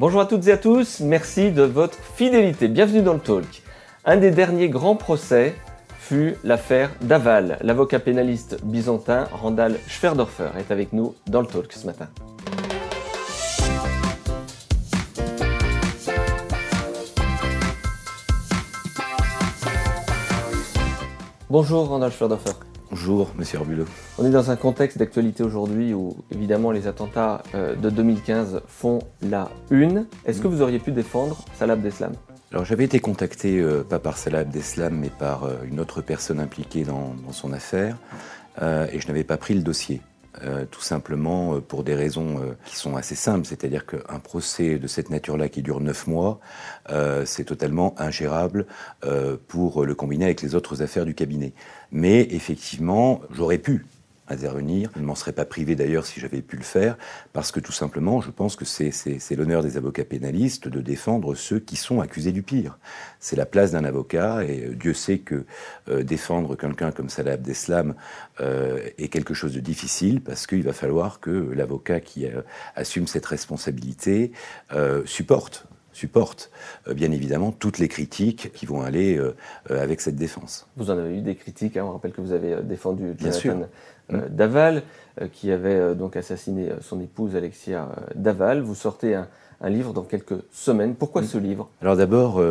Bonjour à toutes et à tous, merci de votre fidélité. Bienvenue dans le Talk. Un des derniers grands procès fut l'affaire Daval. L'avocat pénaliste byzantin Randall Schwerdorfer est avec nous dans le Talk ce matin. Bonjour Randall Schwerdorfer. Bonjour, monsieur Arbulot. On est dans un contexte d'actualité aujourd'hui où, évidemment, les attentats euh, de 2015 font la une. Est-ce que vous auriez pu défendre Salah Abdeslam? Alors, j'avais été contacté, euh, pas par Salah Abdeslam, mais par euh, une autre personne impliquée dans, dans son affaire, et je n'avais pas pris le dossier. Euh, tout simplement euh, pour des raisons euh, qui sont assez simples, c'est-à-dire qu'un procès de cette nature-là qui dure neuf mois, c'est totalement ingérable pour le combiner avec les autres affaires du cabinet. Mais effectivement, j'aurais pu intervenir. Je ne m'en serais pas privé d'ailleurs si j'avais pu le faire, parce que tout simplement, je pense que c'est l'honneur des avocats pénalistes de défendre ceux qui sont accusés du pire. C'est la place d'un avocat, et euh, Dieu sait que euh, défendre quelqu'un comme Salah Abdeslam euh, est quelque chose de difficile, parce qu'il va falloir que l'avocat qui assume cette responsabilité supporte supporte bien évidemment toutes les critiques qui vont aller avec cette défense. Vous en avez eu des critiques, hein. on rappelle que vous avez défendu Jonathan euh, Daval, euh, qui avait euh, donc assassiné son épouse Alexia Daval. Vous sortez un, livre dans quelques semaines. Pourquoi ce livre? Alors d'abord,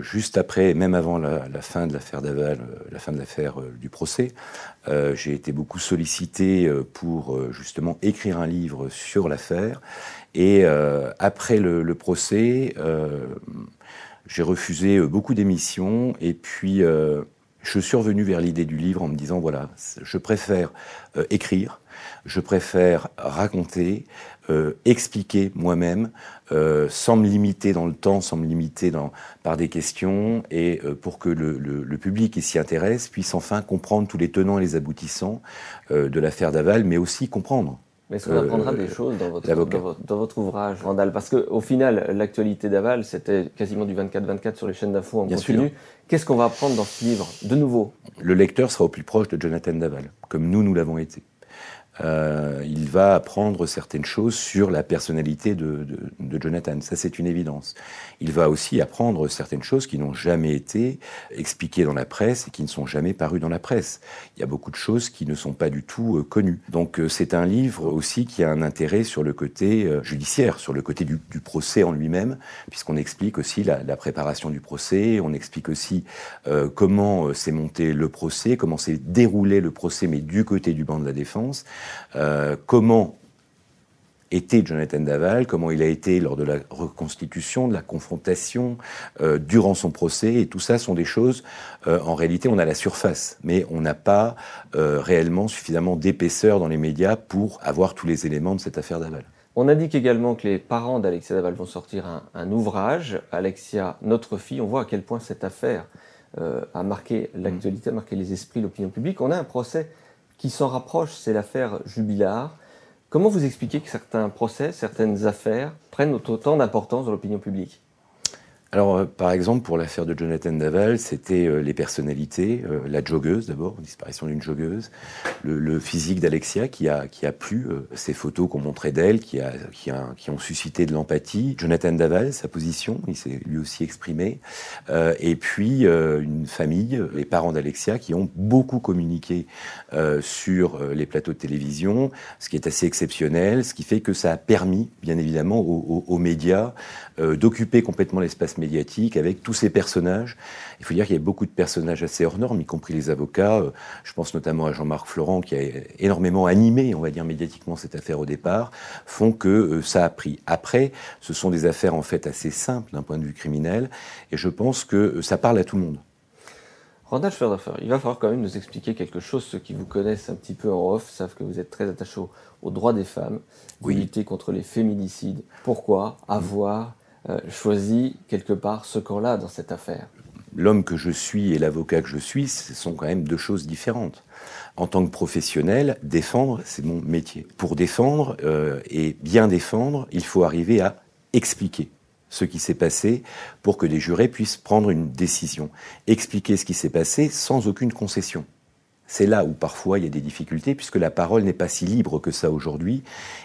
juste après, même avant la, fin de l'affaire Daval, la fin de l'affaire du procès, j'ai été beaucoup sollicité pour justement écrire un livre sur l'affaire. Et après le, procès, j'ai refusé beaucoup d'émissions et puis je suis revenu vers l'idée du livre en me disant, voilà, je préfère euh, écrire, je préfère raconter, euh, expliquer moi-même, euh, sans me limiter dans le temps, sans me limiter dans, par des questions, et pour que le, le, public qui s'y intéresse puisse enfin comprendre tous les tenants et les aboutissants de l'affaire Daval, mais aussi comprendre mais est-ce qu'on apprendra des choses dans votre, dans votre, ouvrage, Randall? Parce qu'au final, l'actualité d'Aval, c'était quasiment du 24-24 sur les chaînes d'infos en continu. Qu'est-ce qu'on va apprendre dans ce livre, de nouveau? Le lecteur sera au plus proche de Jonathan Daval, comme nous, nous l'avons été. Euh, il va apprendre certaines choses sur la personnalité de, Jonathan. Ça, c'est une évidence. Il va aussi apprendre certaines choses qui n'ont jamais été expliquées dans la presse et qui ne sont jamais parues dans la presse. Il y a beaucoup de choses qui ne sont pas du tout euh, connues. Donc, euh, c'est un livre aussi qui a un intérêt sur le côté judiciaire, sur le côté du, procès en lui-même, puisqu'on explique aussi la, préparation du procès, on explique aussi comment s'est monté le procès, comment s'est déroulé le procès, mais du côté du banc de la défense. Euh, comment était Jonathan Daval, comment il a été lors de la reconstitution, de la confrontation, euh, durant son procès, et tout ça sont des choses, euh, en réalité, on a la surface, mais on n'a pas réellement suffisamment d'épaisseur dans les médias pour avoir tous les éléments de cette affaire Daval. On indique également que les parents d'Alexia Daval vont sortir un, ouvrage, Alexia, notre fille. On voit à quel point cette affaire a marqué l'actualité, a marqué les esprits, l'opinion publique. On a un procès qui s'en rapproche, c'est l'affaire Jubilard. Comment vous expliquez que certains procès, certaines affaires prennent autant d'importance dans l'opinion publique? Alors, euh, par exemple, pour l'affaire de Jonathan Daval, c'était euh, les personnalités, euh, la joggeuse d'abord, disparition d'une joggeuse, le, physique d'Alexia qui a, qui a plu, ces photos qu'on montrait d'elle, qui, a, qui, ont suscité de l'empathie. Jonathan Daval, sa position, il s'est lui aussi exprimé. et puis, une famille, les parents d'Alexia, qui ont beaucoup communiqué sur les plateaux de télévision, ce qui est assez exceptionnel, ce qui fait que ça a permis, bien évidemment, aux, aux médias d'occuper complètement l'espace médiatique avec tous ces personnages. Il faut dire qu'il y a beaucoup de personnages assez hors normes, y compris les avocats. Euh, je pense notamment à Jean-Marc Florent qui a énormément animé, on va dire médiatiquement, cette affaire au départ, font que euh, ça a pris. Après, ce sont des affaires en fait assez simples d'un point de vue criminel, et je pense que euh, ça parle à tout le monde. Randall Schwerdafer, il va falloir quand même nous expliquer quelque chose. Ceux qui vous connaissent un petit peu en off savent que vous êtes très attaché aux, droits des femmes. Vous luttez contre les féminicides. Pourquoi avoir choisi quelque part ce camp-là dans cette affaire L'homme que je suis et l'avocat que je suis, ce sont quand même deux choses différentes. En tant que professionnel, défendre, c'est mon métier. Pour défendre euh, et bien défendre, il faut arriver à expliquer ce qui s'est passé pour que les jurés puissent prendre une décision. Expliquer ce qui s'est passé sans aucune concession. C'est là où parfois il y a des difficultés, puisque la parole n'est pas si libre que ça aujourd'hui,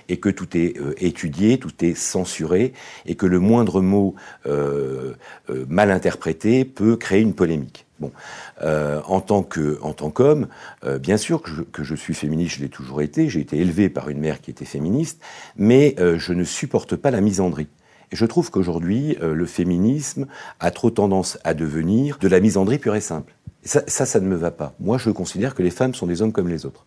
et que tout est euh, étudié, tout est censuré, et que le moindre mot euh, euh, mal interprété peut créer une polémique. Bon, en tant que en tant qu'homme, bien sûr que je, que je, suis féministe, je l'ai toujours été. J'ai été élevé par une mère qui était féministe, mais je ne supporte pas la misandrie. Et je trouve qu'aujourd'hui, le féminisme a trop tendance à devenir de la misandrie pure et simple. Ça, ça, ne me va pas. Moi, je considère que les femmes sont des hommes comme les autres.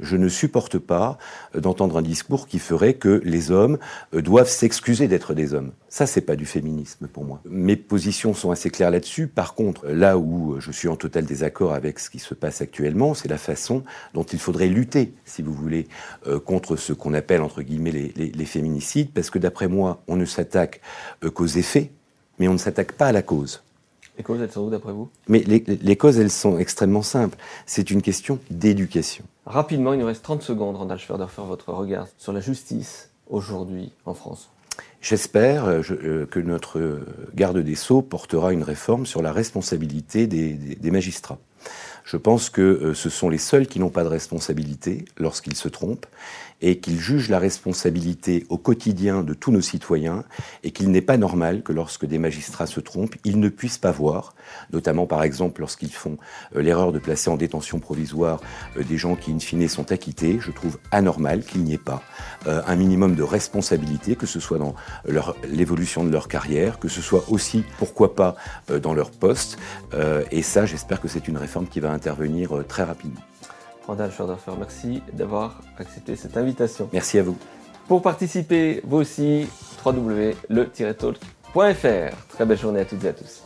Je ne supporte pas euh, d'entendre un discours qui ferait que les hommes euh, doivent s'excuser d'être des hommes. Ça, c'est pas du féminisme pour moi. Mes positions sont assez claires là-dessus. Par contre, là où je suis en total désaccord avec ce qui se passe actuellement, c'est la façon dont il faudrait lutter, si vous voulez, euh, contre ce qu'on appelle entre guillemets les, féminicides, parce que d'après moi, on ne s'attaque qu'aux effets, mais on ne s'attaque pas à la cause. Les causes, elles sont où d'après vous? Mais les, causes, elles sont extrêmement simples. C'est une question d'éducation. Rapidement, il nous reste 30 secondes, Randall Schwerder, faire votre regard sur la justice aujourd'hui en France. J'espère euh, euh, que notre garde des Sceaux portera une réforme sur la responsabilité des magistrats. Je pense que euh, ce sont les seuls qui n'ont pas de responsabilité lorsqu'ils se trompent et qu'ils jugent la responsabilité au quotidien de tous nos citoyens et qu'il n'est pas normal que lorsque des magistrats se trompent, ils ne puissent pas voir, notamment par exemple lorsqu'ils font euh, l'erreur de placer en détention provisoire euh, des gens qui in fine sont acquittés. Je trouve anormal qu'il n'y ait pas un minimum de responsabilité, que ce soit dans l'évolution de leur carrière, que ce soit aussi, pourquoi pas, dans leur poste. et ça, j'espère que c'est une réforme qui va intervenir euh, très rapidement. Randall Schorderfer, merci d'avoir accepté cette invitation. Merci à vous. Pour participer, vous aussi, www.le-talk.fr. Très belle journée à toutes et à tous.